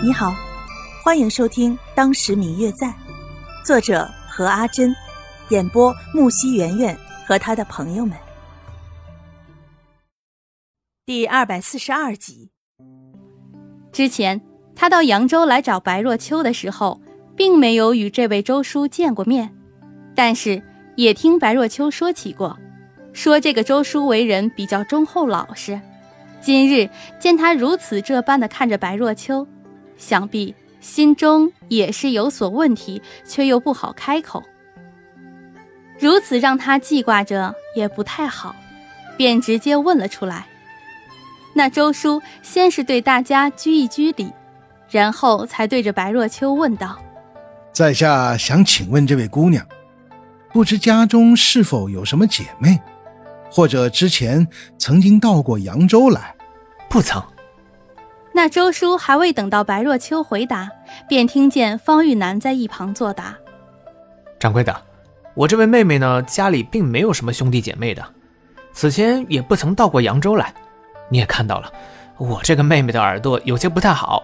你好，欢迎收听《当时明月在》，作者何阿珍，演播木西圆圆和他的朋友们。第二百四十二集。之前他到扬州来找白若秋的时候，并没有与这位周叔见过面，但是也听白若秋说起过，说这个周叔为人比较忠厚老实。今日见他如此这般的看着白若秋。想必心中也是有所问题，却又不好开口。如此让他记挂着也不太好，便直接问了出来。那周叔先是对大家鞠一鞠礼，然后才对着白若秋问道：“在下想请问这位姑娘，不知家中是否有什么姐妹，或者之前曾经到过扬州来？”“不曾。”那周叔还未等到白若秋回答，便听见方玉楠在一旁作答：“掌柜的，我这位妹妹呢，家里并没有什么兄弟姐妹的，此前也不曾到过扬州来。你也看到了，我这个妹妹的耳朵有些不太好。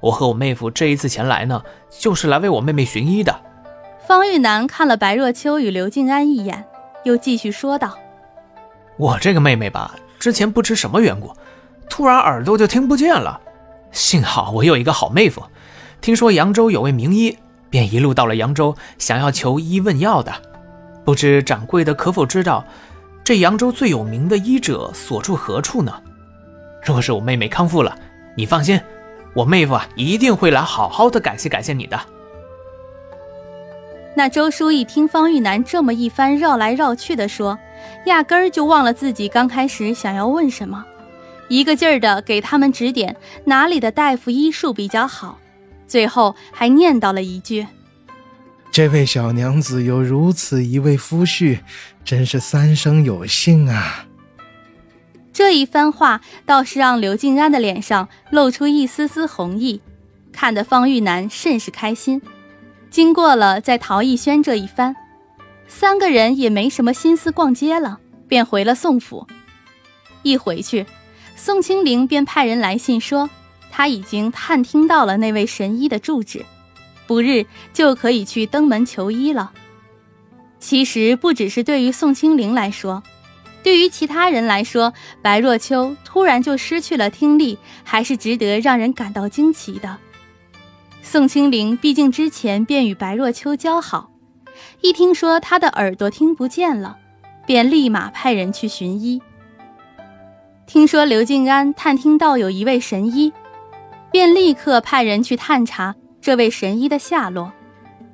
我和我妹夫这一次前来呢，就是来为我妹妹寻医的。”方玉楠看了白若秋与刘静安一眼，又继续说道：“我这个妹妹吧，之前不知什么缘故，突然耳朵就听不见了。”幸好我有一个好妹夫，听说扬州有位名医，便一路到了扬州，想要求医问药的。不知掌柜的可否知道，这扬州最有名的医者所住何处呢？若是我妹妹康复了，你放心，我妹夫啊一定会来好好的感谢感谢你的。那周叔一听方玉楠这么一番绕来绕去的说，压根儿就忘了自己刚开始想要问什么。一个劲儿的给他们指点哪里的大夫医术比较好，最后还念叨了一句：“这位小娘子有如此一位夫婿，真是三生有幸啊！”这一番话倒是让刘静安的脸上露出一丝丝红意，看得方玉楠甚是开心。经过了在陶艺轩这一番，三个人也没什么心思逛街了，便回了宋府。一回去。宋清灵便派人来信说，他已经探听到了那位神医的住址，不日就可以去登门求医了。其实不只是对于宋清灵来说，对于其他人来说，白若秋突然就失去了听力，还是值得让人感到惊奇的。宋清灵毕竟之前便与白若秋交好，一听说他的耳朵听不见了，便立马派人去寻医。听说刘静安探听到有一位神医，便立刻派人去探查这位神医的下落。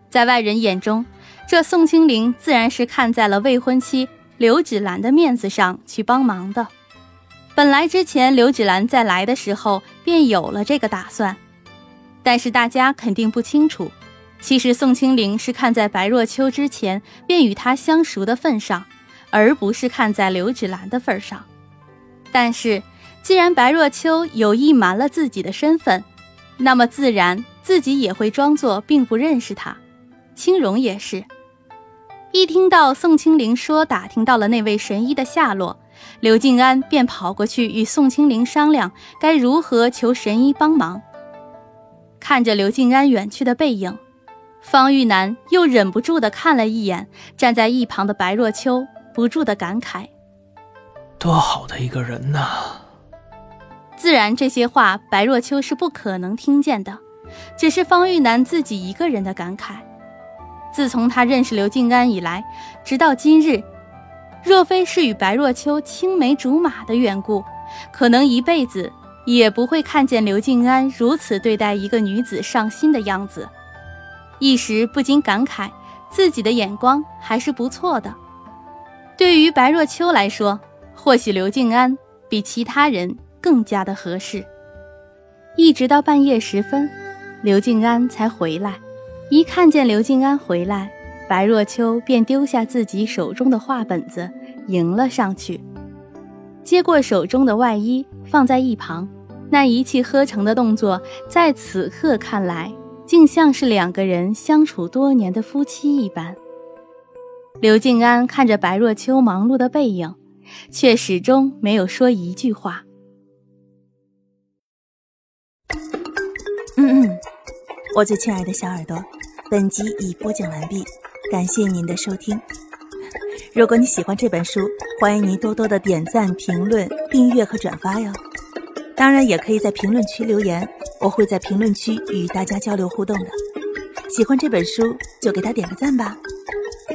在外人眼中，这宋清灵自然是看在了未婚妻刘芷兰的面子上去帮忙的。本来之前刘芷兰在来的时候便有了这个打算，但是大家肯定不清楚，其实宋清灵是看在白若秋之前便与他相熟的份上，而不是看在刘芷兰的份上。但是，既然白若秋有意瞒了自己的身份，那么自然自己也会装作并不认识他。青荣也是，一听到宋清灵说打听到了那位神医的下落，刘静安便跑过去与宋清灵商量该如何求神医帮忙。看着刘静安远去的背影，方玉楠又忍不住地看了一眼站在一旁的白若秋，不住地感慨。多好的一个人呐！自然，这些话白若秋是不可能听见的，只是方玉楠自己一个人的感慨。自从他认识刘静安以来，直到今日，若非是与白若秋青梅竹马的缘故，可能一辈子也不会看见刘静安如此对待一个女子上心的样子。一时不禁感慨，自己的眼光还是不错的。对于白若秋来说，或许刘静安比其他人更加的合适。一直到半夜时分，刘静安才回来。一看见刘静安回来，白若秋便丢下自己手中的画本子，迎了上去，接过手中的外衣放在一旁。那一气呵成的动作，在此刻看来，竟像是两个人相处多年的夫妻一般。刘静安看着白若秋忙碌的背影。却始终没有说一句话。嗯嗯，我最亲爱的小耳朵，本集已播讲完毕，感谢您的收听。如果你喜欢这本书，欢迎您多多的点赞、评论、订阅和转发哟。当然，也可以在评论区留言，我会在评论区与大家交流互动的。喜欢这本书就给他点个赞吧，